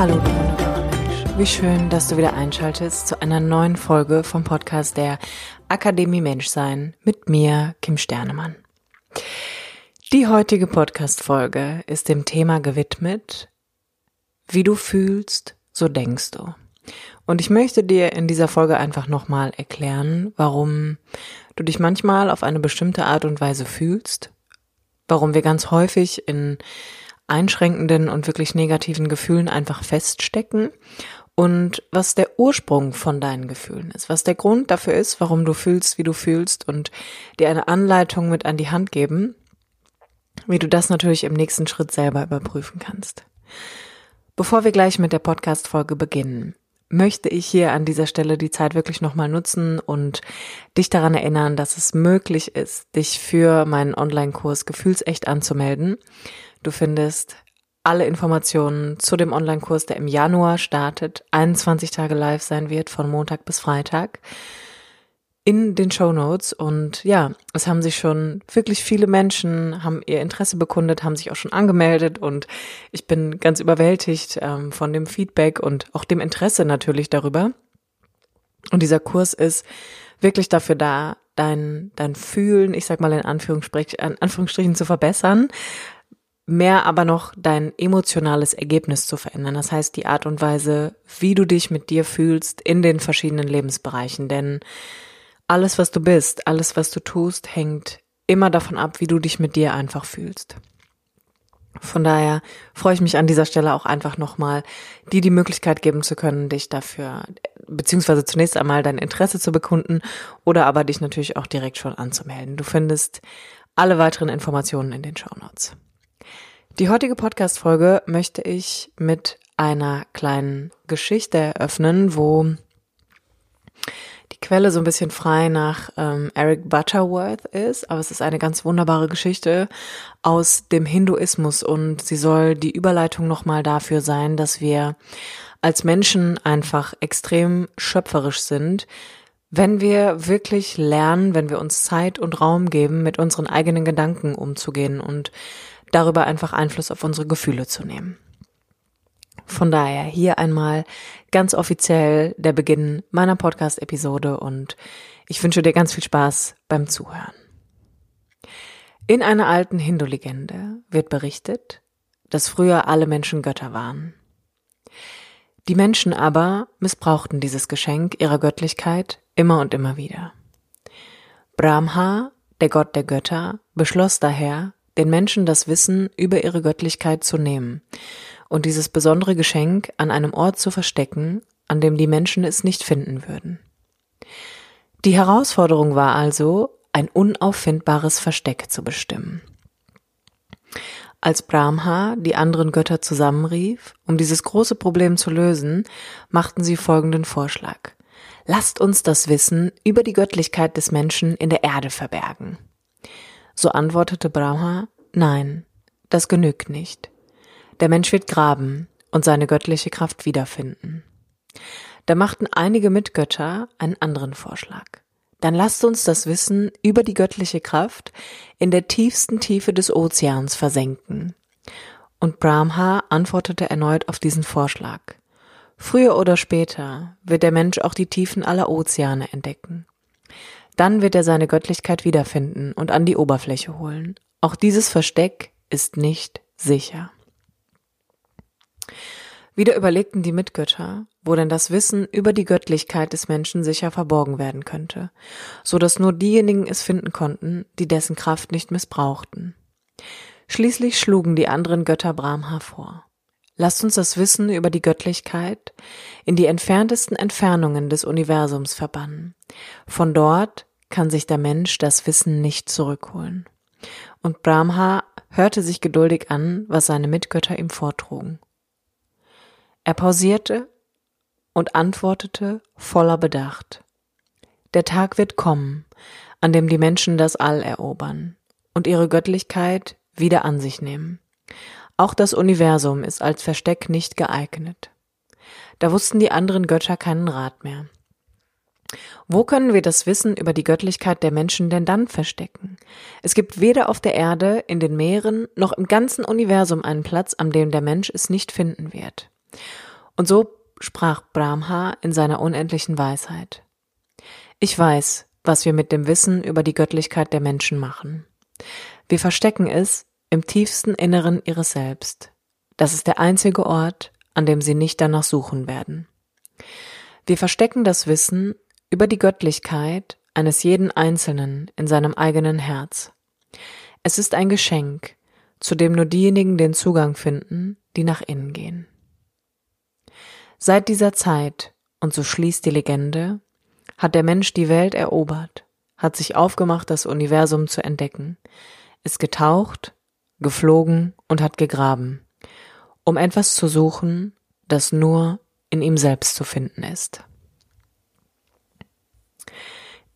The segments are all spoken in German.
Hallo, wunderbarer Mensch. Wie schön, dass du wieder einschaltest zu einer neuen Folge vom Podcast der Akademie Menschsein mit mir, Kim Sternemann. Die heutige Podcast-Folge ist dem Thema gewidmet, wie du fühlst, so denkst du. Und ich möchte dir in dieser Folge einfach nochmal erklären, warum du dich manchmal auf eine bestimmte Art und Weise fühlst, warum wir ganz häufig in einschränkenden und wirklich negativen Gefühlen einfach feststecken und was der Ursprung von deinen Gefühlen ist, was der Grund dafür ist, warum du fühlst, wie du fühlst und dir eine Anleitung mit an die Hand geben, wie du das natürlich im nächsten Schritt selber überprüfen kannst. Bevor wir gleich mit der Podcast-Folge beginnen, möchte ich hier an dieser Stelle die Zeit wirklich nochmal nutzen und dich daran erinnern, dass es möglich ist, dich für meinen Online-Kurs Gefühlsecht anzumelden. Du findest alle Informationen zu dem Online-Kurs, der im Januar startet, 21 Tage live sein wird, von Montag bis Freitag, in den Show Notes. Und ja, es haben sich schon wirklich viele Menschen, haben ihr Interesse bekundet, haben sich auch schon angemeldet und ich bin ganz überwältigt ähm, von dem Feedback und auch dem Interesse natürlich darüber. Und dieser Kurs ist wirklich dafür da, dein, dein Fühlen, ich sag mal in Anführungsstrichen zu verbessern, mehr aber noch dein emotionales Ergebnis zu verändern. Das heißt, die Art und Weise, wie du dich mit dir fühlst in den verschiedenen Lebensbereichen. Denn alles, was du bist, alles, was du tust, hängt immer davon ab, wie du dich mit dir einfach fühlst. Von daher freue ich mich an dieser Stelle auch einfach nochmal, dir die Möglichkeit geben zu können, dich dafür, beziehungsweise zunächst einmal dein Interesse zu bekunden oder aber dich natürlich auch direkt schon anzumelden. Du findest alle weiteren Informationen in den Show Notes. Die heutige Podcast-Folge möchte ich mit einer kleinen Geschichte eröffnen, wo die Quelle so ein bisschen frei nach ähm, Eric Butterworth ist, aber es ist eine ganz wunderbare Geschichte aus dem Hinduismus. Und sie soll die Überleitung nochmal dafür sein, dass wir als Menschen einfach extrem schöpferisch sind, wenn wir wirklich lernen, wenn wir uns Zeit und Raum geben, mit unseren eigenen Gedanken umzugehen. Und darüber einfach Einfluss auf unsere Gefühle zu nehmen. Von daher hier einmal ganz offiziell der Beginn meiner Podcast-Episode und ich wünsche dir ganz viel Spaß beim Zuhören. In einer alten Hindu-Legende wird berichtet, dass früher alle Menschen Götter waren. Die Menschen aber missbrauchten dieses Geschenk ihrer Göttlichkeit immer und immer wieder. Brahma, der Gott der Götter, beschloss daher, den Menschen das Wissen über ihre Göttlichkeit zu nehmen und dieses besondere Geschenk an einem Ort zu verstecken, an dem die Menschen es nicht finden würden. Die Herausforderung war also, ein unauffindbares Versteck zu bestimmen. Als Brahma die anderen Götter zusammenrief, um dieses große Problem zu lösen, machten sie folgenden Vorschlag. Lasst uns das Wissen über die Göttlichkeit des Menschen in der Erde verbergen. So antwortete Brahma, nein, das genügt nicht. Der Mensch wird graben und seine göttliche Kraft wiederfinden. Da machten einige Mitgötter einen anderen Vorschlag. Dann lasst uns das Wissen über die göttliche Kraft in der tiefsten Tiefe des Ozeans versenken. Und Brahma antwortete erneut auf diesen Vorschlag. Früher oder später wird der Mensch auch die Tiefen aller Ozeane entdecken. Dann wird er seine Göttlichkeit wiederfinden und an die Oberfläche holen. Auch dieses Versteck ist nicht sicher. Wieder überlegten die Mitgötter, wo denn das Wissen über die Göttlichkeit des Menschen sicher verborgen werden könnte, so dass nur diejenigen es finden konnten, die dessen Kraft nicht missbrauchten. Schließlich schlugen die anderen Götter Brahma vor. Lasst uns das Wissen über die Göttlichkeit in die entferntesten Entfernungen des Universums verbannen. Von dort kann sich der Mensch das Wissen nicht zurückholen. Und Brahma hörte sich geduldig an, was seine Mitgötter ihm vortrugen. Er pausierte und antwortete voller Bedacht. Der Tag wird kommen, an dem die Menschen das All erobern und ihre Göttlichkeit wieder an sich nehmen. Auch das Universum ist als Versteck nicht geeignet. Da wussten die anderen Götter keinen Rat mehr. Wo können wir das Wissen über die Göttlichkeit der Menschen denn dann verstecken? Es gibt weder auf der Erde, in den Meeren, noch im ganzen Universum einen Platz, an dem der Mensch es nicht finden wird. Und so sprach Brahma in seiner unendlichen Weisheit. Ich weiß, was wir mit dem Wissen über die Göttlichkeit der Menschen machen. Wir verstecken es im tiefsten Inneren ihres Selbst. Das ist der einzige Ort, an dem sie nicht danach suchen werden. Wir verstecken das Wissen über die Göttlichkeit eines jeden Einzelnen in seinem eigenen Herz. Es ist ein Geschenk, zu dem nur diejenigen den Zugang finden, die nach innen gehen. Seit dieser Zeit, und so schließt die Legende, hat der Mensch die Welt erobert, hat sich aufgemacht, das Universum zu entdecken, ist getaucht, geflogen und hat gegraben, um etwas zu suchen, das nur in ihm selbst zu finden ist.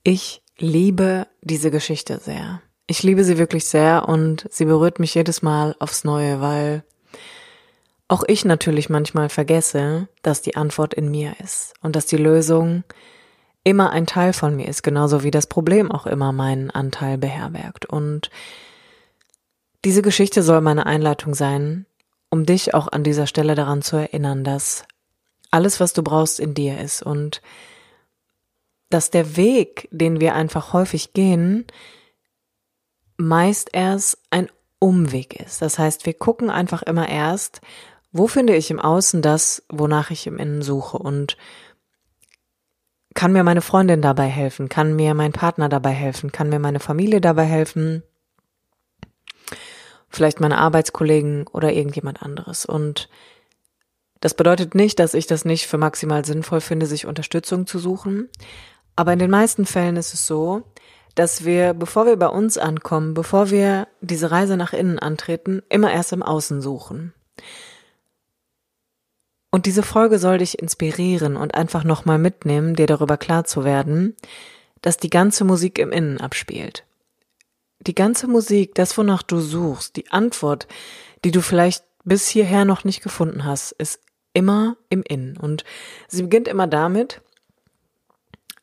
Ich liebe diese Geschichte sehr. Ich liebe sie wirklich sehr und sie berührt mich jedes Mal aufs Neue, weil auch ich natürlich manchmal vergesse, dass die Antwort in mir ist und dass die Lösung immer ein Teil von mir ist, genauso wie das Problem auch immer meinen Anteil beherbergt. Und diese Geschichte soll meine Einleitung sein, um dich auch an dieser Stelle daran zu erinnern, dass alles, was du brauchst, in dir ist und dass der Weg, den wir einfach häufig gehen, meist erst ein Umweg ist. Das heißt, wir gucken einfach immer erst, wo finde ich im Außen das, wonach ich im Innen suche? Und kann mir meine Freundin dabei helfen, kann mir mein Partner dabei helfen, kann mir meine Familie dabei helfen, vielleicht meine Arbeitskollegen oder irgendjemand anderes. Und das bedeutet nicht, dass ich das nicht für maximal sinnvoll finde, sich Unterstützung zu suchen, aber in den meisten Fällen ist es so, dass wir, bevor wir bei uns ankommen, bevor wir diese Reise nach innen antreten, immer erst im Außen suchen. Und diese Folge soll dich inspirieren und einfach nochmal mitnehmen, dir darüber klar zu werden, dass die ganze Musik im Innen abspielt. Die ganze Musik, das wonach du suchst, die Antwort, die du vielleicht bis hierher noch nicht gefunden hast, ist immer im Innen. Und sie beginnt immer damit,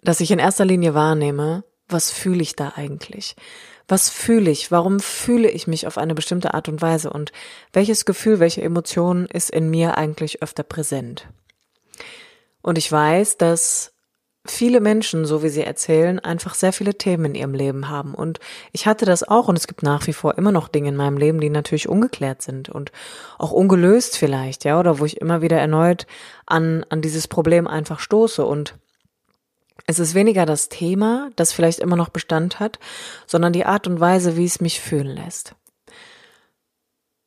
dass ich in erster Linie wahrnehme, was fühle ich da eigentlich? Was fühle ich? Warum fühle ich mich auf eine bestimmte Art und Weise? Und welches Gefühl, welche Emotion ist in mir eigentlich öfter präsent? Und ich weiß, dass viele Menschen, so wie sie erzählen, einfach sehr viele Themen in ihrem Leben haben. Und ich hatte das auch und es gibt nach wie vor immer noch Dinge in meinem Leben, die natürlich ungeklärt sind und auch ungelöst vielleicht, ja, oder wo ich immer wieder erneut an, an dieses Problem einfach stoße und es ist weniger das Thema, das vielleicht immer noch Bestand hat, sondern die Art und Weise, wie es mich fühlen lässt.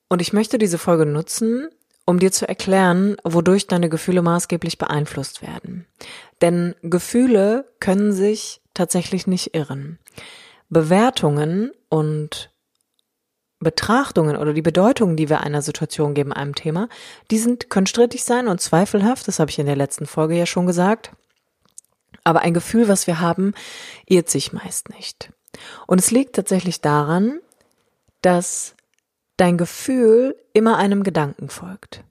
Und ich möchte diese Folge nutzen, um dir zu erklären, wodurch deine Gefühle maßgeblich beeinflusst werden. Denn Gefühle können sich tatsächlich nicht irren. Bewertungen und Betrachtungen oder die Bedeutungen, die wir einer Situation geben, einem Thema, die sind, können strittig sein und zweifelhaft, das habe ich in der letzten Folge ja schon gesagt. Aber ein Gefühl, was wir haben, irrt sich meist nicht. Und es liegt tatsächlich daran, dass dein Gefühl immer einem Gedanken folgt.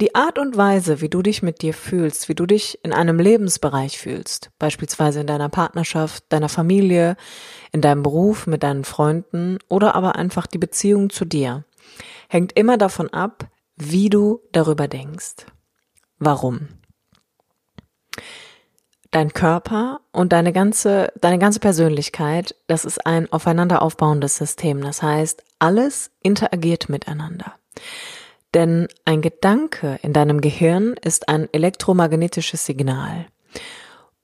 Die Art und Weise, wie du dich mit dir fühlst, wie du dich in einem Lebensbereich fühlst, beispielsweise in deiner Partnerschaft, deiner Familie, in deinem Beruf, mit deinen Freunden oder aber einfach die Beziehung zu dir, hängt immer davon ab, wie du darüber denkst. Warum? Dein Körper und deine ganze, deine ganze Persönlichkeit, das ist ein aufeinander aufbauendes System. Das heißt, alles interagiert miteinander. Denn ein Gedanke in deinem Gehirn ist ein elektromagnetisches Signal.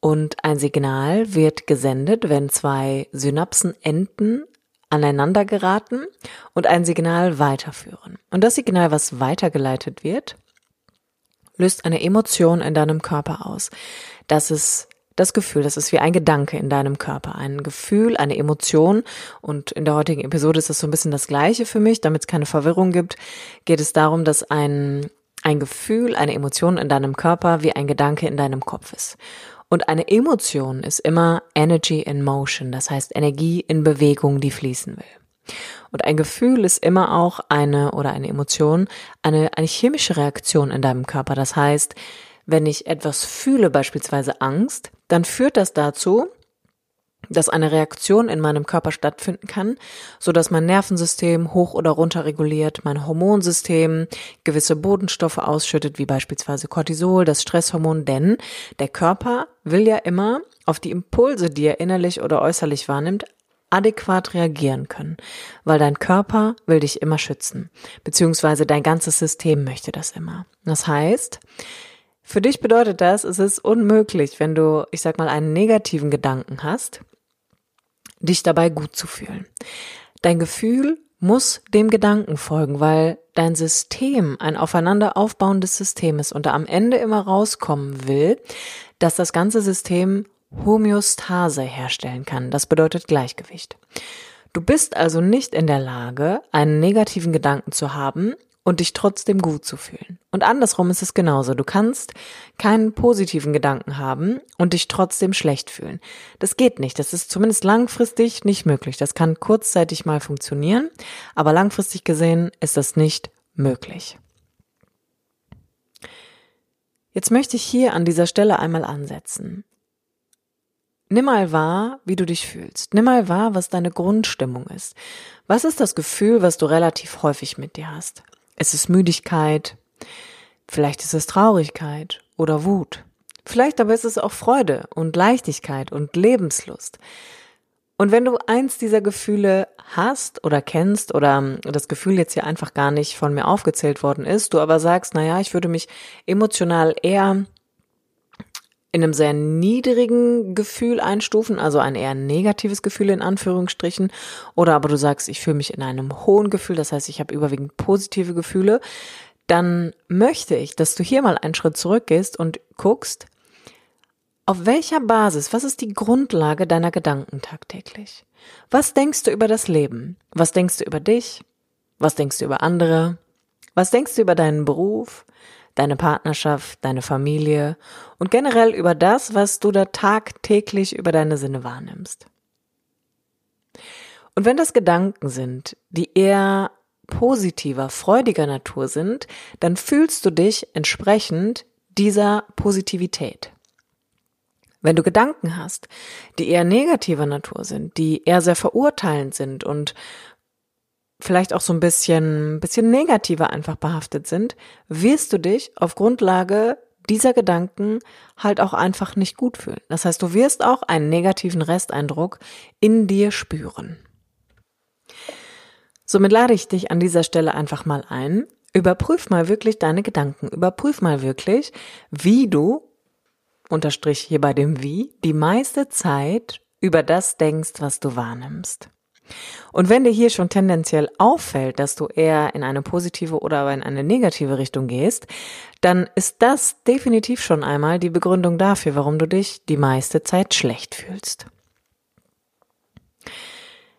Und ein Signal wird gesendet, wenn zwei Synapsenenden aneinander geraten und ein Signal weiterführen. Und das Signal, was weitergeleitet wird, löst eine Emotion in deinem Körper aus. Das ist das Gefühl, das ist wie ein Gedanke in deinem Körper, ein Gefühl, eine Emotion. Und in der heutigen Episode ist das so ein bisschen das Gleiche für mich, damit es keine Verwirrung gibt, geht es darum, dass ein, ein Gefühl, eine Emotion in deinem Körper wie ein Gedanke in deinem Kopf ist. Und eine Emotion ist immer Energy in Motion, das heißt Energie in Bewegung, die fließen will. Und ein Gefühl ist immer auch eine oder eine Emotion, eine, eine chemische Reaktion in deinem Körper. Das heißt, wenn ich etwas fühle, beispielsweise Angst, dann führt das dazu, dass eine Reaktion in meinem Körper stattfinden kann, so dass mein Nervensystem hoch oder runter reguliert, mein Hormonsystem gewisse Bodenstoffe ausschüttet, wie beispielsweise Cortisol, das Stresshormon, denn der Körper will ja immer auf die Impulse, die er innerlich oder äußerlich wahrnimmt, adäquat reagieren können, weil dein Körper will dich immer schützen, beziehungsweise dein ganzes System möchte das immer. Das heißt, für dich bedeutet das, es ist unmöglich, wenn du, ich sag mal, einen negativen Gedanken hast, dich dabei gut zu fühlen. Dein Gefühl muss dem Gedanken folgen, weil dein System ein aufeinander aufbauendes System ist und da am Ende immer rauskommen will, dass das ganze System Homöostase herstellen kann. Das bedeutet Gleichgewicht. Du bist also nicht in der Lage, einen negativen Gedanken zu haben und dich trotzdem gut zu fühlen. Und andersrum ist es genauso. Du kannst keinen positiven Gedanken haben und dich trotzdem schlecht fühlen. Das geht nicht. Das ist zumindest langfristig nicht möglich. Das kann kurzzeitig mal funktionieren, aber langfristig gesehen ist das nicht möglich. Jetzt möchte ich hier an dieser Stelle einmal ansetzen. Nimm mal wahr, wie du dich fühlst. Nimm mal wahr, was deine Grundstimmung ist. Was ist das Gefühl, was du relativ häufig mit dir hast? Es ist Müdigkeit, vielleicht ist es Traurigkeit oder Wut. Vielleicht aber ist es auch Freude und Leichtigkeit und Lebenslust. Und wenn du eins dieser Gefühle hast oder kennst oder das Gefühl jetzt hier einfach gar nicht von mir aufgezählt worden ist, du aber sagst, na ja, ich würde mich emotional eher in einem sehr niedrigen Gefühl einstufen, also ein eher negatives Gefühl in Anführungsstrichen, oder aber du sagst, ich fühle mich in einem hohen Gefühl, das heißt, ich habe überwiegend positive Gefühle, dann möchte ich, dass du hier mal einen Schritt zurückgehst und guckst, auf welcher Basis, was ist die Grundlage deiner Gedanken tagtäglich? Was denkst du über das Leben? Was denkst du über dich? Was denkst du über andere? Was denkst du über deinen Beruf? Deine Partnerschaft, deine Familie und generell über das, was du da tagtäglich über deine Sinne wahrnimmst. Und wenn das Gedanken sind, die eher positiver, freudiger Natur sind, dann fühlst du dich entsprechend dieser Positivität. Wenn du Gedanken hast, die eher negativer Natur sind, die eher sehr verurteilend sind und vielleicht auch so ein bisschen, bisschen negativer einfach behaftet sind, wirst du dich auf Grundlage dieser Gedanken halt auch einfach nicht gut fühlen. Das heißt, du wirst auch einen negativen Resteindruck in dir spüren. Somit lade ich dich an dieser Stelle einfach mal ein. Überprüf mal wirklich deine Gedanken. Überprüf mal wirklich, wie du, unterstrich hier bei dem Wie, die meiste Zeit über das denkst, was du wahrnimmst. Und wenn dir hier schon tendenziell auffällt, dass du eher in eine positive oder aber in eine negative Richtung gehst, dann ist das definitiv schon einmal die Begründung dafür, warum du dich die meiste Zeit schlecht fühlst.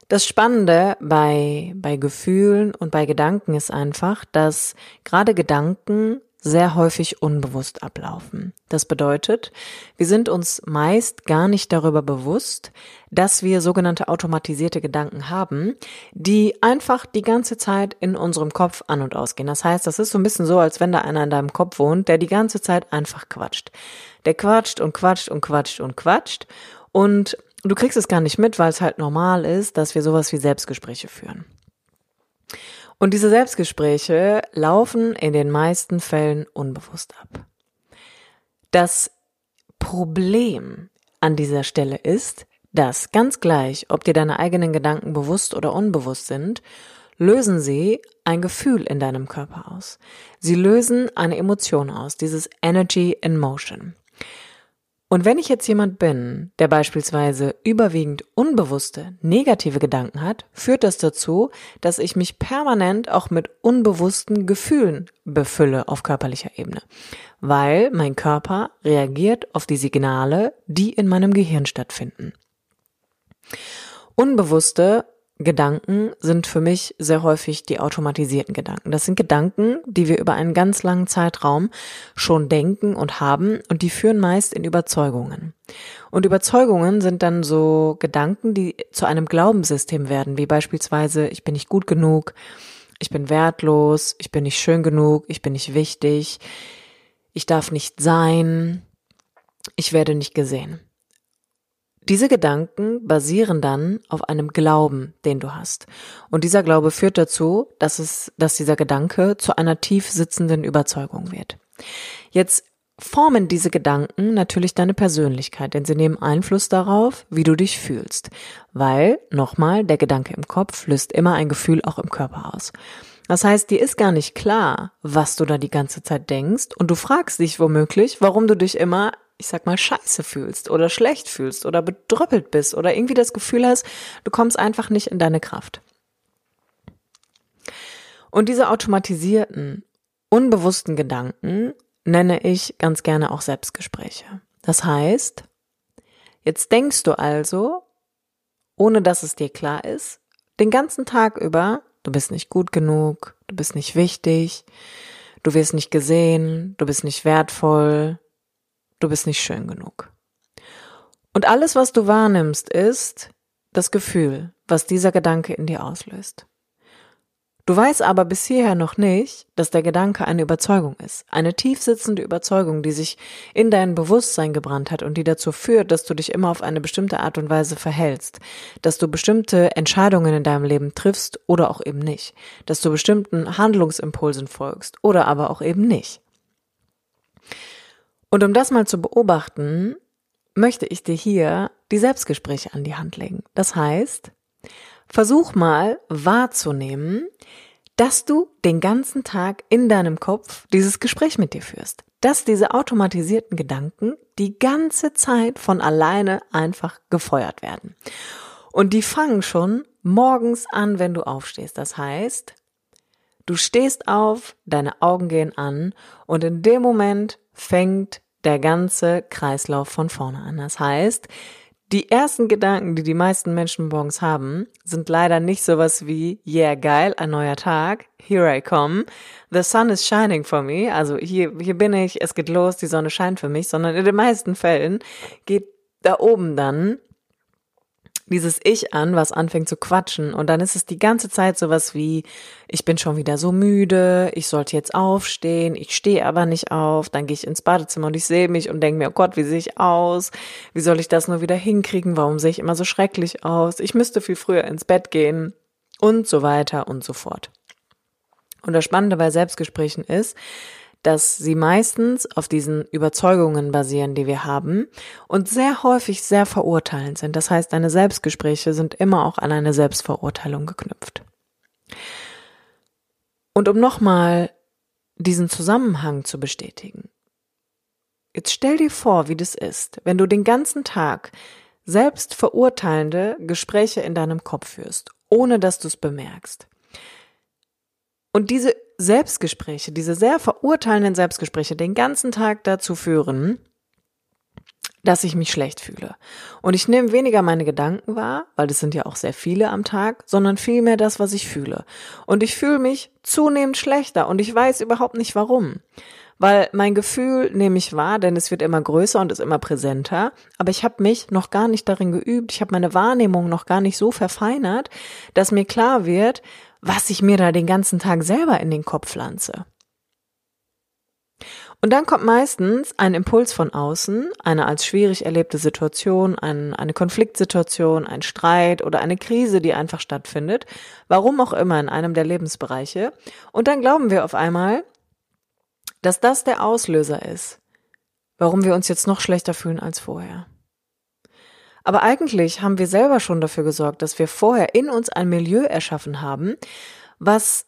Das Spannende bei, bei Gefühlen und bei Gedanken ist einfach, dass gerade Gedanken sehr häufig unbewusst ablaufen. Das bedeutet, wir sind uns meist gar nicht darüber bewusst, dass wir sogenannte automatisierte Gedanken haben, die einfach die ganze Zeit in unserem Kopf an und ausgehen. Das heißt, das ist so ein bisschen so, als wenn da einer in deinem Kopf wohnt, der die ganze Zeit einfach quatscht. Der quatscht und quatscht und quatscht und quatscht und du kriegst es gar nicht mit, weil es halt normal ist, dass wir sowas wie Selbstgespräche führen. Und diese Selbstgespräche laufen in den meisten Fällen unbewusst ab. Das Problem an dieser Stelle ist, dass ganz gleich, ob dir deine eigenen Gedanken bewusst oder unbewusst sind, lösen sie ein Gefühl in deinem Körper aus. Sie lösen eine Emotion aus, dieses Energy in Motion. Und wenn ich jetzt jemand bin, der beispielsweise überwiegend unbewusste, negative Gedanken hat, führt das dazu, dass ich mich permanent auch mit unbewussten Gefühlen befülle auf körperlicher Ebene, weil mein Körper reagiert auf die Signale, die in meinem Gehirn stattfinden. Unbewusste Gedanken sind für mich sehr häufig die automatisierten Gedanken. Das sind Gedanken, die wir über einen ganz langen Zeitraum schon denken und haben und die führen meist in Überzeugungen. Und Überzeugungen sind dann so Gedanken, die zu einem Glaubenssystem werden, wie beispielsweise ich bin nicht gut genug, ich bin wertlos, ich bin nicht schön genug, ich bin nicht wichtig, ich darf nicht sein, ich werde nicht gesehen. Diese Gedanken basieren dann auf einem Glauben, den du hast. Und dieser Glaube führt dazu, dass es, dass dieser Gedanke zu einer tief sitzenden Überzeugung wird. Jetzt formen diese Gedanken natürlich deine Persönlichkeit, denn sie nehmen Einfluss darauf, wie du dich fühlst. Weil, nochmal, der Gedanke im Kopf löst immer ein Gefühl auch im Körper aus. Das heißt, dir ist gar nicht klar, was du da die ganze Zeit denkst und du fragst dich womöglich, warum du dich immer ich sag mal, scheiße fühlst oder schlecht fühlst oder bedröppelt bist oder irgendwie das Gefühl hast, du kommst einfach nicht in deine Kraft. Und diese automatisierten, unbewussten Gedanken nenne ich ganz gerne auch Selbstgespräche. Das heißt, jetzt denkst du also, ohne dass es dir klar ist, den ganzen Tag über, du bist nicht gut genug, du bist nicht wichtig, du wirst nicht gesehen, du bist nicht wertvoll, du bist nicht schön genug. Und alles, was du wahrnimmst, ist das Gefühl, was dieser Gedanke in dir auslöst. Du weißt aber bis hierher noch nicht, dass der Gedanke eine Überzeugung ist, eine tiefsitzende Überzeugung, die sich in dein Bewusstsein gebrannt hat und die dazu führt, dass du dich immer auf eine bestimmte Art und Weise verhältst, dass du bestimmte Entscheidungen in deinem Leben triffst oder auch eben nicht, dass du bestimmten Handlungsimpulsen folgst oder aber auch eben nicht. Und um das mal zu beobachten, möchte ich dir hier die Selbstgespräche an die Hand legen. Das heißt, versuch mal wahrzunehmen, dass du den ganzen Tag in deinem Kopf dieses Gespräch mit dir führst. Dass diese automatisierten Gedanken die ganze Zeit von alleine einfach gefeuert werden. Und die fangen schon morgens an, wenn du aufstehst. Das heißt, du stehst auf, deine Augen gehen an und in dem Moment fängt der ganze Kreislauf von vorne an. Das heißt, die ersten Gedanken, die die meisten Menschen morgens haben, sind leider nicht sowas wie, yeah, geil, ein neuer Tag, here I come, the sun is shining for me, also hier, hier bin ich, es geht los, die Sonne scheint für mich, sondern in den meisten Fällen geht da oben dann dieses Ich an, was anfängt zu quatschen. Und dann ist es die ganze Zeit sowas wie, ich bin schon wieder so müde, ich sollte jetzt aufstehen, ich stehe aber nicht auf, dann gehe ich ins Badezimmer und ich sehe mich und denke mir, oh Gott, wie sehe ich aus? Wie soll ich das nur wieder hinkriegen? Warum sehe ich immer so schrecklich aus? Ich müsste viel früher ins Bett gehen und so weiter und so fort. Und das Spannende bei Selbstgesprächen ist, dass sie meistens auf diesen Überzeugungen basieren, die wir haben und sehr häufig sehr verurteilend sind. Das heißt, deine Selbstgespräche sind immer auch an eine Selbstverurteilung geknüpft. Und um nochmal diesen Zusammenhang zu bestätigen. Jetzt stell dir vor, wie das ist, wenn du den ganzen Tag selbstverurteilende Gespräche in deinem Kopf führst, ohne dass du es bemerkst. Und diese Selbstgespräche, diese sehr verurteilenden Selbstgespräche den ganzen Tag dazu führen, dass ich mich schlecht fühle. Und ich nehme weniger meine Gedanken wahr, weil das sind ja auch sehr viele am Tag, sondern vielmehr das, was ich fühle. Und ich fühle mich zunehmend schlechter und ich weiß überhaupt nicht warum. Weil mein Gefühl nehme ich wahr, denn es wird immer größer und ist immer präsenter, aber ich habe mich noch gar nicht darin geübt, ich habe meine Wahrnehmung noch gar nicht so verfeinert, dass mir klar wird, was ich mir da den ganzen Tag selber in den Kopf pflanze. Und dann kommt meistens ein Impuls von außen, eine als schwierig erlebte Situation, ein, eine Konfliktsituation, ein Streit oder eine Krise, die einfach stattfindet, warum auch immer in einem der Lebensbereiche. Und dann glauben wir auf einmal, dass das der Auslöser ist, warum wir uns jetzt noch schlechter fühlen als vorher. Aber eigentlich haben wir selber schon dafür gesorgt, dass wir vorher in uns ein Milieu erschaffen haben, was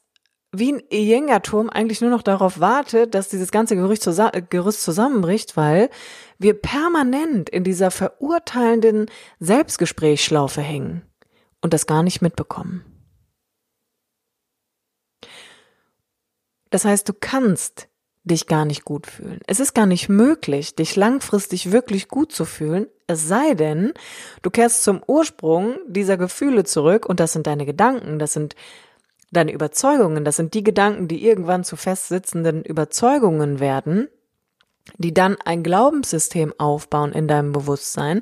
wie ein Jenga-Turm eigentlich nur noch darauf wartet, dass dieses ganze Gerüst, Gerüst zusammenbricht, weil wir permanent in dieser verurteilenden Selbstgesprächsschlaufe hängen und das gar nicht mitbekommen. Das heißt, du kannst dich gar nicht gut fühlen. Es ist gar nicht möglich, dich langfristig wirklich gut zu fühlen, es sei denn, du kehrst zum Ursprung dieser Gefühle zurück und das sind deine Gedanken, das sind deine Überzeugungen, das sind die Gedanken, die irgendwann zu festsitzenden Überzeugungen werden, die dann ein Glaubenssystem aufbauen in deinem Bewusstsein,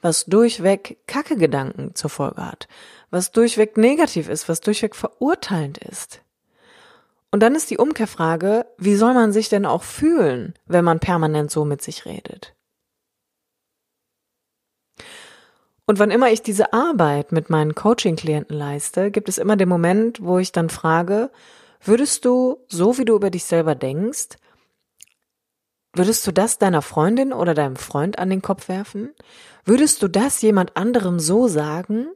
was durchweg Kacke Gedanken zur Folge hat, was durchweg negativ ist, was durchweg verurteilend ist. Und dann ist die Umkehrfrage, wie soll man sich denn auch fühlen, wenn man permanent so mit sich redet? Und wann immer ich diese Arbeit mit meinen Coaching-Klienten leiste, gibt es immer den Moment, wo ich dann frage, würdest du, so wie du über dich selber denkst, würdest du das deiner Freundin oder deinem Freund an den Kopf werfen? Würdest du das jemand anderem so sagen?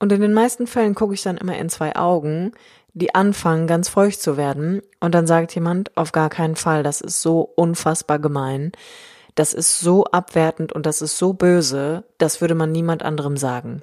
Und in den meisten Fällen gucke ich dann immer in zwei Augen, die anfangen ganz feucht zu werden und dann sagt jemand, auf gar keinen Fall, das ist so unfassbar gemein, das ist so abwertend und das ist so böse, das würde man niemand anderem sagen.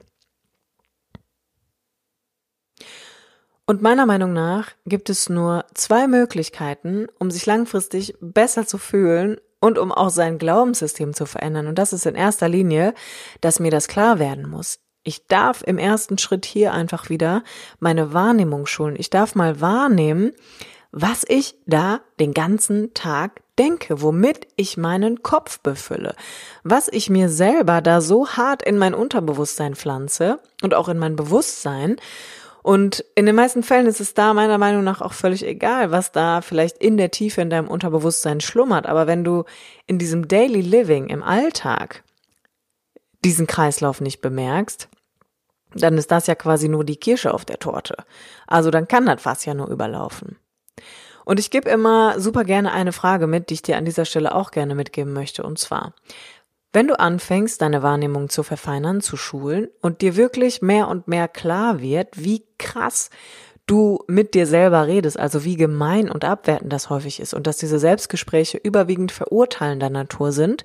Und meiner Meinung nach gibt es nur zwei Möglichkeiten, um sich langfristig besser zu fühlen und um auch sein Glaubenssystem zu verändern. Und das ist in erster Linie, dass mir das klar werden muss. Ich darf im ersten Schritt hier einfach wieder meine Wahrnehmung schulen. Ich darf mal wahrnehmen, was ich da den ganzen Tag denke, womit ich meinen Kopf befülle, was ich mir selber da so hart in mein Unterbewusstsein pflanze und auch in mein Bewusstsein. Und in den meisten Fällen ist es da meiner Meinung nach auch völlig egal, was da vielleicht in der Tiefe in deinem Unterbewusstsein schlummert. Aber wenn du in diesem Daily Living im Alltag diesen Kreislauf nicht bemerkst, dann ist das ja quasi nur die Kirsche auf der Torte. Also dann kann das Fass ja nur überlaufen. Und ich gebe immer super gerne eine Frage mit, die ich dir an dieser Stelle auch gerne mitgeben möchte. Und zwar, wenn du anfängst, deine Wahrnehmung zu verfeinern, zu schulen und dir wirklich mehr und mehr klar wird, wie krass du mit dir selber redest, also wie gemein und abwertend das häufig ist und dass diese Selbstgespräche überwiegend verurteilender Natur sind,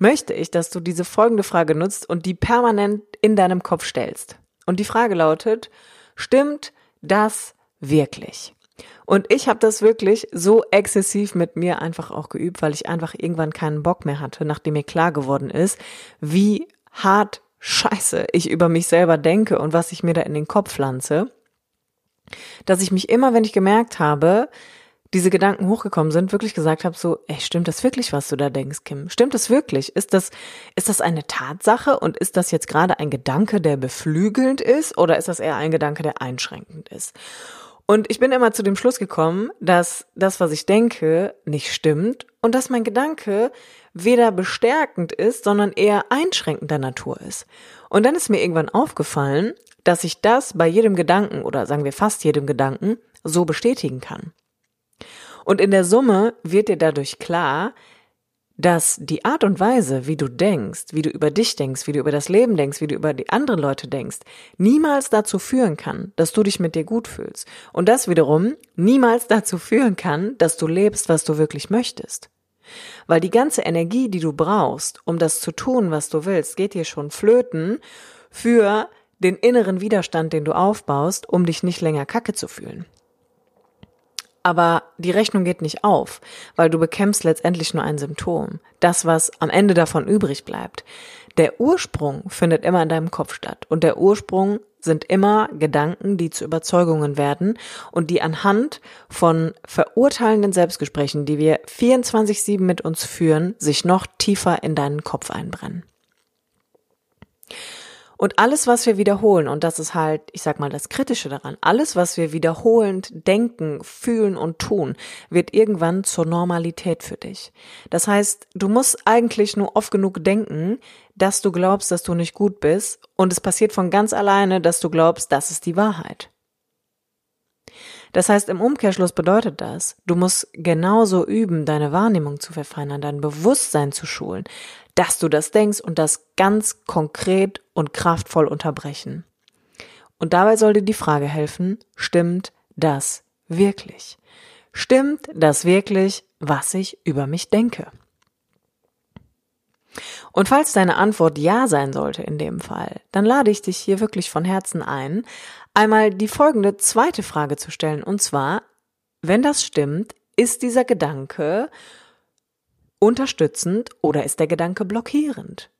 möchte ich, dass du diese folgende Frage nutzt und die permanent in deinem Kopf stellst. Und die Frage lautet, stimmt das wirklich? Und ich habe das wirklich so exzessiv mit mir einfach auch geübt, weil ich einfach irgendwann keinen Bock mehr hatte, nachdem mir klar geworden ist, wie hart scheiße ich über mich selber denke und was ich mir da in den Kopf pflanze, dass ich mich immer, wenn ich gemerkt habe, diese Gedanken hochgekommen sind, wirklich gesagt habe, so, ey, stimmt das wirklich, was du da denkst, Kim? Stimmt das wirklich? Ist das, ist das eine Tatsache und ist das jetzt gerade ein Gedanke, der beflügelnd ist oder ist das eher ein Gedanke, der einschränkend ist? Und ich bin immer zu dem Schluss gekommen, dass das, was ich denke, nicht stimmt und dass mein Gedanke weder bestärkend ist, sondern eher einschränkender Natur ist. Und dann ist mir irgendwann aufgefallen, dass ich das bei jedem Gedanken oder sagen wir fast jedem Gedanken so bestätigen kann. Und in der Summe wird dir dadurch klar, dass die Art und Weise, wie du denkst, wie du über dich denkst, wie du über das Leben denkst, wie du über die anderen Leute denkst, niemals dazu führen kann, dass du dich mit dir gut fühlst. Und das wiederum niemals dazu führen kann, dass du lebst, was du wirklich möchtest. Weil die ganze Energie, die du brauchst, um das zu tun, was du willst, geht dir schon flöten für den inneren Widerstand, den du aufbaust, um dich nicht länger kacke zu fühlen aber die Rechnung geht nicht auf, weil du bekämpfst letztendlich nur ein Symptom. Das, was am Ende davon übrig bleibt. Der Ursprung findet immer in deinem Kopf statt und der Ursprung sind immer Gedanken, die zu Überzeugungen werden und die anhand von verurteilenden Selbstgesprächen, die wir 24-7 mit uns führen, sich noch tiefer in deinen Kopf einbrennen. Und alles, was wir wiederholen, und das ist halt, ich sag mal, das Kritische daran, alles, was wir wiederholend denken, fühlen und tun, wird irgendwann zur Normalität für dich. Das heißt, du musst eigentlich nur oft genug denken, dass du glaubst, dass du nicht gut bist, und es passiert von ganz alleine, dass du glaubst, das ist die Wahrheit. Das heißt, im Umkehrschluss bedeutet das, du musst genauso üben, deine Wahrnehmung zu verfeinern, dein Bewusstsein zu schulen, dass du das denkst und das ganz konkret und kraftvoll unterbrechen. Und dabei soll dir die Frage helfen, stimmt das wirklich? Stimmt das wirklich, was ich über mich denke? Und falls deine Antwort ja sein sollte in dem Fall, dann lade ich dich hier wirklich von Herzen ein, einmal die folgende zweite Frage zu stellen. Und zwar, wenn das stimmt, Ist dieser Gedanke unterstützend oder ist der Gedanke blockierend?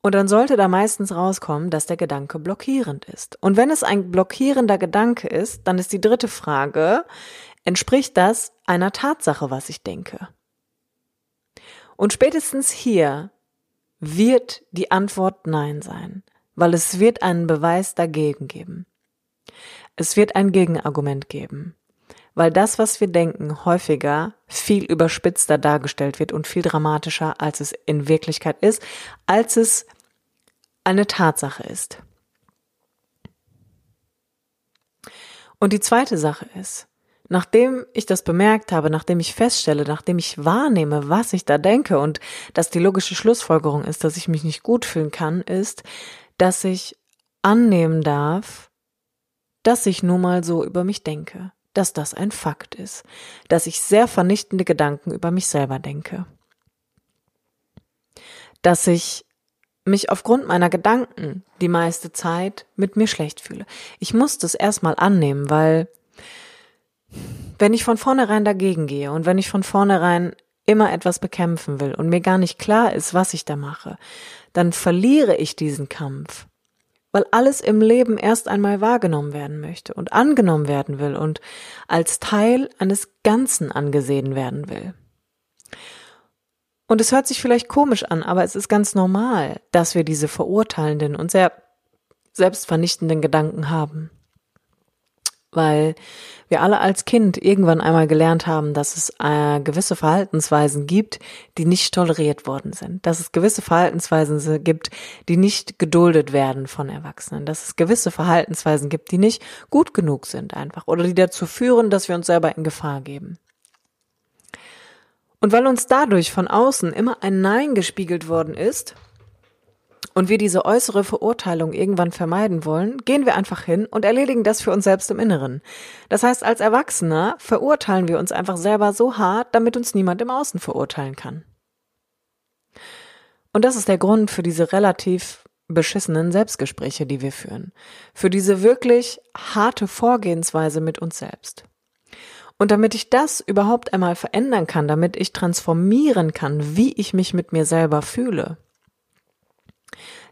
Und dann sollte da meistens rauskommen, dass der Gedanke blockierend ist. Und wenn es ein blockierender Gedanke ist, dann ist die dritte Frage, entspricht das einer Tatsache, was ich denke? Und spätestens hier wird die Antwort Nein sein, weil es wird einen Beweis dagegen geben. Es wird ein Gegenargument geben, weil das, was wir denken, häufiger viel überspitzter dargestellt wird und viel dramatischer, als es in Wirklichkeit ist, als es eine Tatsache ist. Und die zweite Sache ist, Nachdem ich das bemerkt habe, nachdem ich feststelle, nachdem ich wahrnehme, was ich da denke und dass die logische Schlussfolgerung ist, dass ich mich nicht gut fühlen kann, ist, dass ich annehmen darf, dass ich nun mal so über mich denke, dass das ein Fakt ist, dass ich sehr vernichtende Gedanken über mich selber denke, dass ich mich aufgrund meiner Gedanken die meiste Zeit mit mir schlecht fühle. Ich muss das erstmal annehmen, weil wenn ich von vornherein dagegen gehe und wenn ich von vornherein immer etwas bekämpfen will und mir gar nicht klar ist, was ich da mache, dann verliere ich diesen Kampf, weil alles im Leben erst einmal wahrgenommen werden möchte und angenommen werden will und als Teil eines Ganzen angesehen werden will. Und es hört sich vielleicht komisch an, aber es ist ganz normal, dass wir diese verurteilenden und sehr selbstvernichtenden Gedanken haben weil wir alle als Kind irgendwann einmal gelernt haben, dass es äh, gewisse Verhaltensweisen gibt, die nicht toleriert worden sind, dass es gewisse Verhaltensweisen gibt, die nicht geduldet werden von Erwachsenen, dass es gewisse Verhaltensweisen gibt, die nicht gut genug sind einfach oder die dazu führen, dass wir uns selber in Gefahr geben. Und weil uns dadurch von außen immer ein Nein gespiegelt worden ist, und wir diese äußere Verurteilung irgendwann vermeiden wollen, gehen wir einfach hin und erledigen das für uns selbst im Inneren. Das heißt, als Erwachsener verurteilen wir uns einfach selber so hart, damit uns niemand im Außen verurteilen kann. Und das ist der Grund für diese relativ beschissenen Selbstgespräche, die wir führen. Für diese wirklich harte Vorgehensweise mit uns selbst. Und damit ich das überhaupt einmal verändern kann, damit ich transformieren kann, wie ich mich mit mir selber fühle,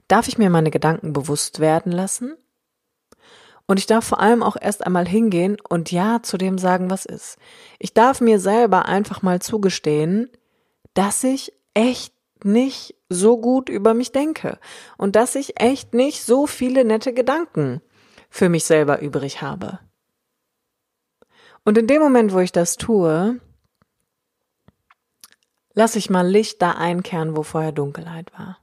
darf ich mir meine Gedanken bewusst werden lassen. Und ich darf vor allem auch erst einmal hingehen und ja zu dem sagen, was ist. Ich darf mir selber einfach mal zugestehen, dass ich echt nicht so gut über mich denke und dass ich echt nicht so viele nette Gedanken für mich selber übrig habe. Und in dem Moment, wo ich das tue, lasse ich mal Licht da einkehren, wo vorher Dunkelheit war.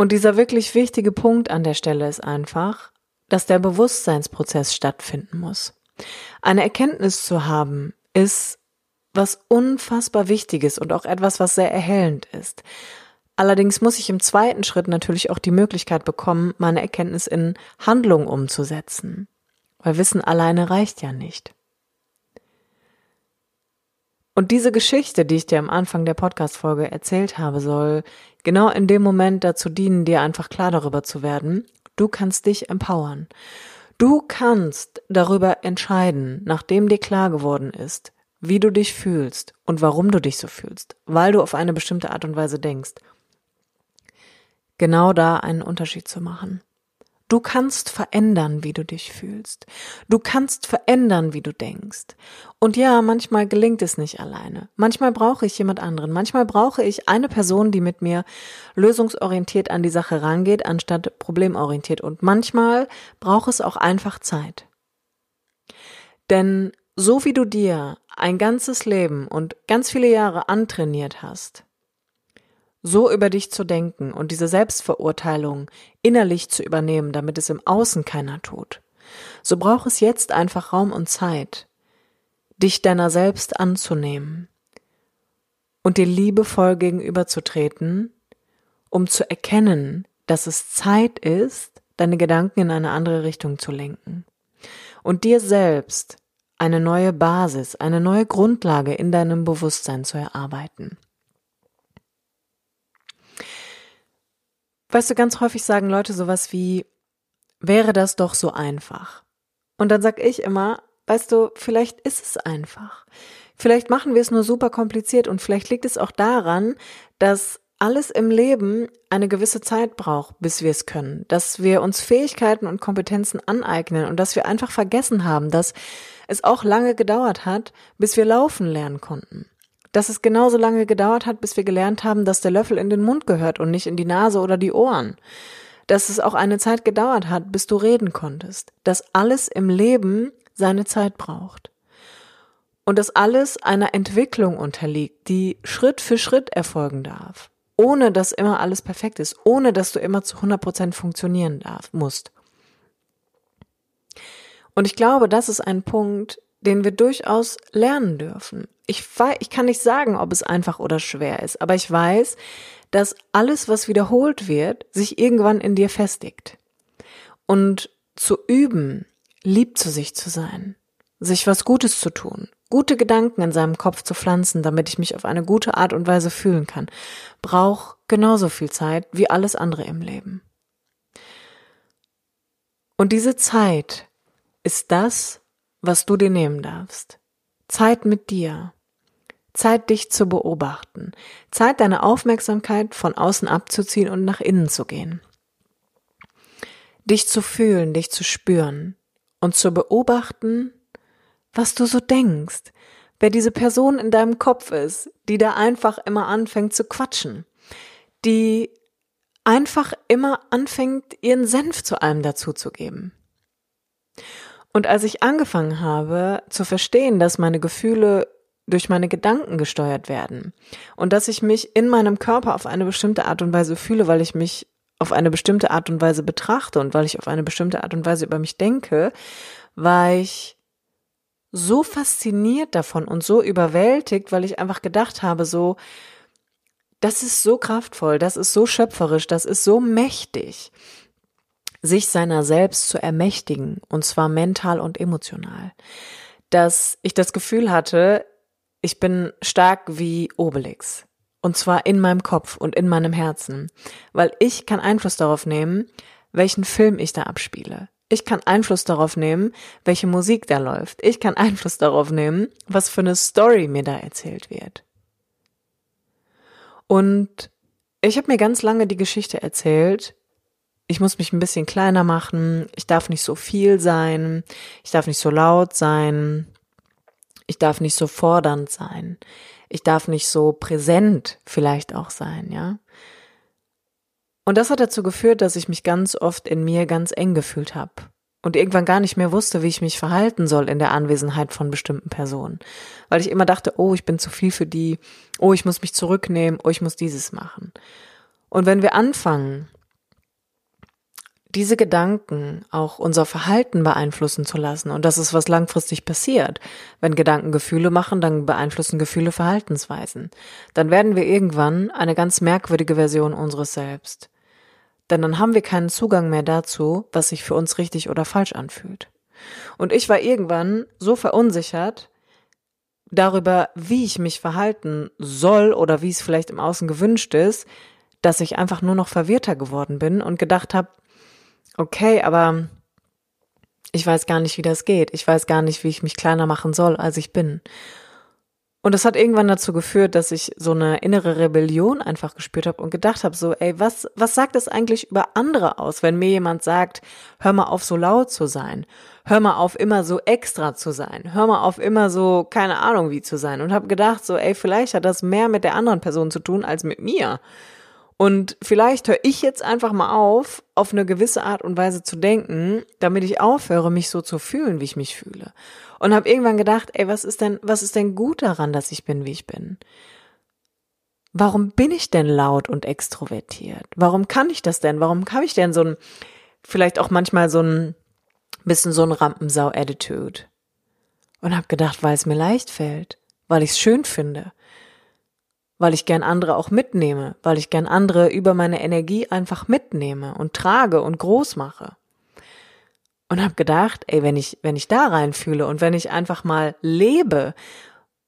Und dieser wirklich wichtige Punkt an der Stelle ist einfach, dass der Bewusstseinsprozess stattfinden muss. Eine Erkenntnis zu haben ist was unfassbar Wichtiges und auch etwas, was sehr erhellend ist. Allerdings muss ich im zweiten Schritt natürlich auch die Möglichkeit bekommen, meine Erkenntnis in Handlung umzusetzen. Weil Wissen alleine reicht ja nicht. Und diese Geschichte, die ich dir am Anfang der Podcast-Folge erzählt habe, soll genau in dem Moment dazu dienen, dir einfach klar darüber zu werden, du kannst dich empowern. Du kannst darüber entscheiden, nachdem dir klar geworden ist, wie du dich fühlst und warum du dich so fühlst, weil du auf eine bestimmte Art und Weise denkst. Genau da einen Unterschied zu machen. Du kannst verändern, wie du dich fühlst. Du kannst verändern, wie du denkst. Und ja, manchmal gelingt es nicht alleine. Manchmal brauche ich jemand anderen. Manchmal brauche ich eine Person, die mit mir lösungsorientiert an die Sache rangeht, anstatt problemorientiert. Und manchmal braucht es auch einfach Zeit. Denn so wie du dir ein ganzes Leben und ganz viele Jahre antrainiert hast, so über dich zu denken und diese Selbstverurteilung innerlich zu übernehmen, damit es im Außen keiner tut, so braucht es jetzt einfach Raum und Zeit, dich deiner selbst anzunehmen und dir liebevoll gegenüberzutreten, um zu erkennen, dass es Zeit ist, deine Gedanken in eine andere Richtung zu lenken und dir selbst eine neue Basis, eine neue Grundlage in deinem Bewusstsein zu erarbeiten. Weißt du, ganz häufig sagen Leute sowas wie, wäre das doch so einfach. Und dann sag ich immer, weißt du, vielleicht ist es einfach. Vielleicht machen wir es nur super kompliziert und vielleicht liegt es auch daran, dass alles im Leben eine gewisse Zeit braucht, bis wir es können, dass wir uns Fähigkeiten und Kompetenzen aneignen und dass wir einfach vergessen haben, dass es auch lange gedauert hat, bis wir laufen lernen konnten. Dass es genauso lange gedauert hat, bis wir gelernt haben, dass der Löffel in den Mund gehört und nicht in die Nase oder die Ohren. Dass es auch eine Zeit gedauert hat, bis du reden konntest. Dass alles im Leben seine Zeit braucht. Und dass alles einer Entwicklung unterliegt, die Schritt für Schritt erfolgen darf ohne dass immer alles perfekt ist, ohne dass du immer zu 100 Prozent funktionieren darf, musst. Und ich glaube, das ist ein Punkt, den wir durchaus lernen dürfen. Ich, weiß, ich kann nicht sagen, ob es einfach oder schwer ist, aber ich weiß, dass alles, was wiederholt wird, sich irgendwann in dir festigt. Und zu üben, lieb zu sich zu sein, sich was Gutes zu tun, gute Gedanken in seinem Kopf zu pflanzen, damit ich mich auf eine gute Art und Weise fühlen kann, braucht genauso viel Zeit wie alles andere im Leben. Und diese Zeit ist das, was du dir nehmen darfst. Zeit mit dir. Zeit, dich zu beobachten. Zeit, deine Aufmerksamkeit von außen abzuziehen und nach innen zu gehen. Dich zu fühlen, dich zu spüren und zu beobachten, was du so denkst, wer diese Person in deinem Kopf ist, die da einfach immer anfängt zu quatschen, die einfach immer anfängt, ihren Senf zu allem dazuzugeben. Und als ich angefangen habe zu verstehen, dass meine Gefühle durch meine Gedanken gesteuert werden. Und dass ich mich in meinem Körper auf eine bestimmte Art und Weise fühle, weil ich mich auf eine bestimmte Art und Weise betrachte und weil ich auf eine bestimmte Art und Weise über mich denke, war ich so fasziniert davon und so überwältigt, weil ich einfach gedacht habe, so, das ist so kraftvoll, das ist so schöpferisch, das ist so mächtig, sich seiner selbst zu ermächtigen, und zwar mental und emotional, dass ich das Gefühl hatte, ich bin stark wie Obelix. Und zwar in meinem Kopf und in meinem Herzen, weil ich kann Einfluss darauf nehmen, welchen Film ich da abspiele. Ich kann Einfluss darauf nehmen, welche Musik da läuft. Ich kann Einfluss darauf nehmen, was für eine Story mir da erzählt wird. Und ich habe mir ganz lange die Geschichte erzählt, ich muss mich ein bisschen kleiner machen, ich darf nicht so viel sein, ich darf nicht so laut sein, ich darf nicht so fordernd sein, ich darf nicht so präsent vielleicht auch sein, ja. Und das hat dazu geführt, dass ich mich ganz oft in mir ganz eng gefühlt habe und irgendwann gar nicht mehr wusste, wie ich mich verhalten soll in der Anwesenheit von bestimmten Personen, weil ich immer dachte, oh, ich bin zu viel für die, oh, ich muss mich zurücknehmen, oh, ich muss dieses machen. Und wenn wir anfangen, diese Gedanken auch unser Verhalten beeinflussen zu lassen. Und das ist, was langfristig passiert. Wenn Gedanken Gefühle machen, dann beeinflussen Gefühle Verhaltensweisen. Dann werden wir irgendwann eine ganz merkwürdige Version unseres Selbst. Denn dann haben wir keinen Zugang mehr dazu, was sich für uns richtig oder falsch anfühlt. Und ich war irgendwann so verunsichert darüber, wie ich mich verhalten soll oder wie es vielleicht im Außen gewünscht ist, dass ich einfach nur noch verwirrter geworden bin und gedacht habe, okay, aber ich weiß gar nicht, wie das geht. Ich weiß gar nicht, wie ich mich kleiner machen soll, als ich bin. Und das hat irgendwann dazu geführt, dass ich so eine innere Rebellion einfach gespürt habe und gedacht habe, so, ey, was, was sagt das eigentlich über andere aus, wenn mir jemand sagt, hör mal auf, so laut zu sein, hör mal auf, immer so extra zu sein, hör mal auf, immer so, keine Ahnung wie zu sein. Und habe gedacht, so, ey, vielleicht hat das mehr mit der anderen Person zu tun als mit mir. Und vielleicht höre ich jetzt einfach mal auf, auf eine gewisse Art und Weise zu denken, damit ich aufhöre, mich so zu fühlen, wie ich mich fühle. Und habe irgendwann gedacht, ey, was ist denn, was ist denn gut daran, dass ich bin, wie ich bin? Warum bin ich denn laut und extrovertiert? Warum kann ich das denn? Warum habe ich denn so ein, vielleicht auch manchmal so ein bisschen so ein Rampensau-Attitude? Und habe gedacht, weil es mir leicht fällt, weil ich es schön finde, weil ich gern andere auch mitnehme, weil ich gern andere über meine Energie einfach mitnehme und trage und groß mache. Und habe gedacht, ey, wenn ich wenn ich da reinfühle und wenn ich einfach mal lebe,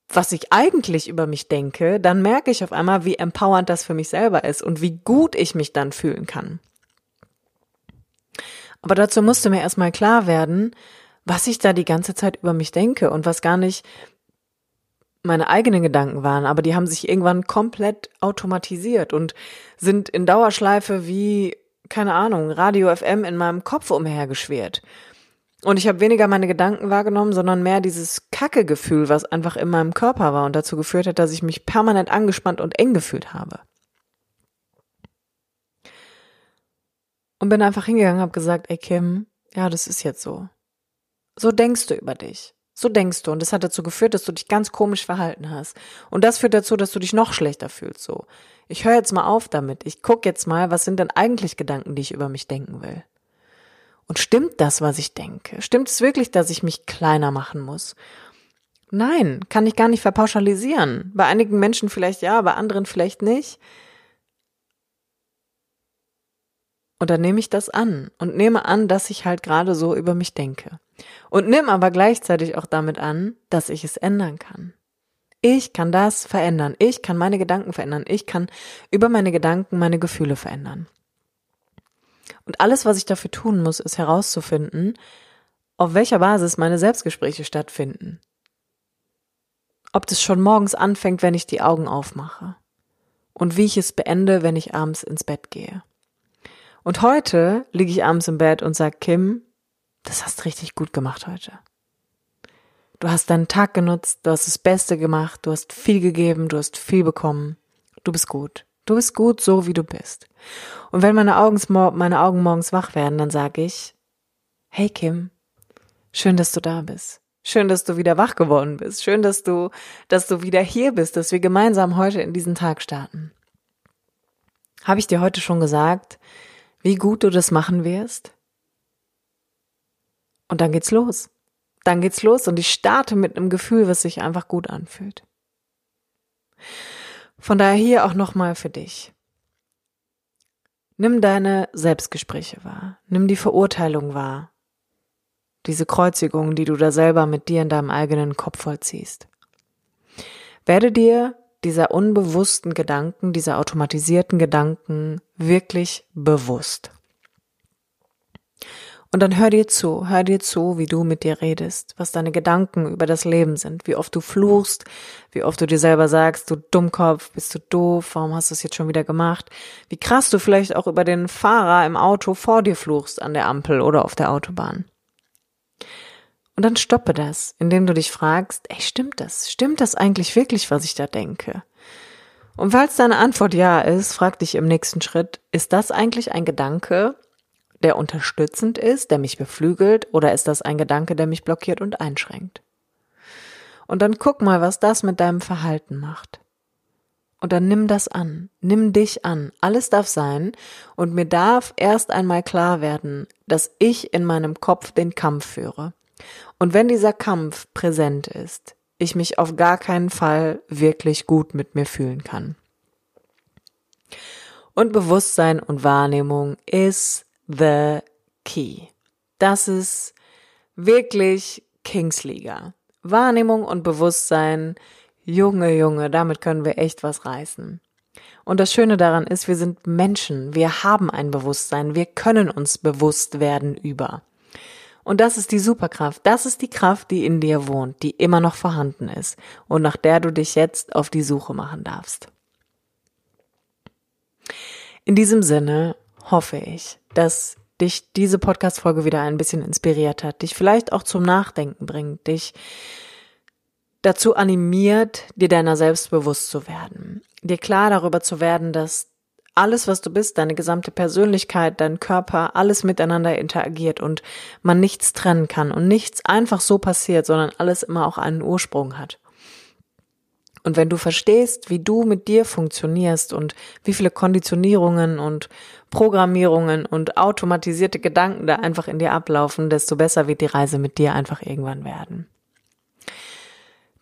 was ich eigentlich über mich denke, dann merke ich auf einmal, wie empowernd das für mich selber ist und wie gut ich mich dann fühlen kann. Aber dazu musste mir erstmal klar werden, was ich da die ganze Zeit über mich denke und was gar nicht meine eigenen Gedanken waren, aber die haben sich irgendwann komplett automatisiert und sind in Dauerschleife wie, keine Ahnung, Radio FM in meinem Kopf umhergeschwert. Und ich habe weniger meine Gedanken wahrgenommen, sondern mehr dieses Kacke-Gefühl, was einfach in meinem Körper war und dazu geführt hat, dass ich mich permanent angespannt und eng gefühlt habe. Und bin einfach hingegangen, habe gesagt, ey Kim, ja, das ist jetzt so. So denkst du über dich. So denkst du. Und das hat dazu geführt, dass du dich ganz komisch verhalten hast. Und das führt dazu, dass du dich noch schlechter fühlst. So. Ich höre jetzt mal auf damit. Ich guck jetzt mal, was sind denn eigentlich Gedanken, die ich über mich denken will. Und stimmt das, was ich denke? Stimmt es wirklich, dass ich mich kleiner machen muss? Nein, kann ich gar nicht verpauschalisieren. Bei einigen Menschen vielleicht ja, bei anderen vielleicht nicht. Und dann nehme ich das an und nehme an, dass ich halt gerade so über mich denke. Und nimm aber gleichzeitig auch damit an, dass ich es ändern kann. Ich kann das verändern. Ich kann meine Gedanken verändern. Ich kann über meine Gedanken meine Gefühle verändern. Und alles, was ich dafür tun muss, ist herauszufinden, auf welcher Basis meine Selbstgespräche stattfinden. Ob das schon morgens anfängt, wenn ich die Augen aufmache. Und wie ich es beende, wenn ich abends ins Bett gehe. Und heute liege ich abends im Bett und sage, Kim, das hast richtig gut gemacht heute. Du hast deinen Tag genutzt, du hast das Beste gemacht, du hast viel gegeben, du hast viel bekommen. Du bist gut. Du bist gut so, wie du bist. Und wenn meine Augen, meine Augen morgens wach werden, dann sage ich, hey Kim, schön, dass du da bist. Schön, dass du wieder wach geworden bist. Schön, dass du, dass du wieder hier bist, dass wir gemeinsam heute in diesen Tag starten. Habe ich dir heute schon gesagt, wie gut du das machen wirst? Und dann geht's los. Dann geht's los und ich starte mit einem Gefühl, was sich einfach gut anfühlt. Von daher hier auch nochmal für dich. Nimm deine Selbstgespräche wahr. Nimm die Verurteilung wahr. Diese Kreuzigung, die du da selber mit dir in deinem eigenen Kopf vollziehst. Werde dir dieser unbewussten Gedanken, dieser automatisierten Gedanken wirklich bewusst. Und dann hör dir zu, hör dir zu, wie du mit dir redest, was deine Gedanken über das Leben sind, wie oft du fluchst, wie oft du dir selber sagst, du Dummkopf, bist du doof, warum hast du es jetzt schon wieder gemacht, wie krass du vielleicht auch über den Fahrer im Auto vor dir fluchst an der Ampel oder auf der Autobahn. Und dann stoppe das, indem du dich fragst, ey, stimmt das? Stimmt das eigentlich wirklich, was ich da denke? Und falls deine Antwort ja ist, frag dich im nächsten Schritt, ist das eigentlich ein Gedanke, der unterstützend ist, der mich beflügelt, oder ist das ein Gedanke, der mich blockiert und einschränkt? Und dann guck mal, was das mit deinem Verhalten macht. Und dann nimm das an, nimm dich an, alles darf sein, und mir darf erst einmal klar werden, dass ich in meinem Kopf den Kampf führe. Und wenn dieser Kampf präsent ist, ich mich auf gar keinen Fall wirklich gut mit mir fühlen kann. Und Bewusstsein und Wahrnehmung ist the key. Das ist wirklich Kingsliga. Wahrnehmung und Bewusstsein, Junge, Junge, damit können wir echt was reißen. Und das Schöne daran ist, wir sind Menschen, wir haben ein Bewusstsein, wir können uns bewusst werden über. Und das ist die Superkraft, das ist die Kraft, die in dir wohnt, die immer noch vorhanden ist und nach der du dich jetzt auf die Suche machen darfst. In diesem Sinne hoffe ich, dass dich diese Podcast-Folge wieder ein bisschen inspiriert hat, dich vielleicht auch zum Nachdenken bringt, dich dazu animiert, dir deiner selbst bewusst zu werden, dir klar darüber zu werden, dass alles, was du bist, deine gesamte Persönlichkeit, dein Körper, alles miteinander interagiert und man nichts trennen kann und nichts einfach so passiert, sondern alles immer auch einen Ursprung hat. Und wenn du verstehst, wie du mit dir funktionierst und wie viele Konditionierungen und Programmierungen und automatisierte Gedanken da einfach in dir ablaufen, desto besser wird die Reise mit dir einfach irgendwann werden.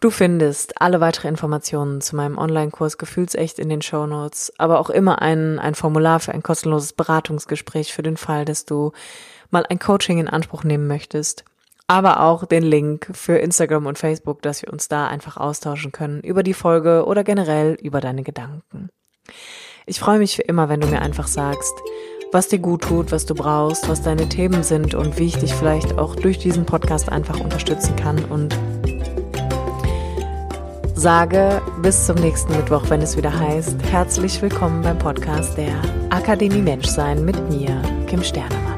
Du findest alle weitere Informationen zu meinem Online-Kurs Gefühlsecht in den Show Notes, aber auch immer ein, ein Formular für ein kostenloses Beratungsgespräch für den Fall, dass du mal ein Coaching in Anspruch nehmen möchtest aber auch den Link für Instagram und Facebook, dass wir uns da einfach austauschen können über die Folge oder generell über deine Gedanken. Ich freue mich für immer, wenn du mir einfach sagst, was dir gut tut, was du brauchst, was deine Themen sind und wie ich dich vielleicht auch durch diesen Podcast einfach unterstützen kann und sage bis zum nächsten Mittwoch, wenn es wieder heißt, herzlich willkommen beim Podcast der Akademie Menschsein mit mir, Kim Sterner.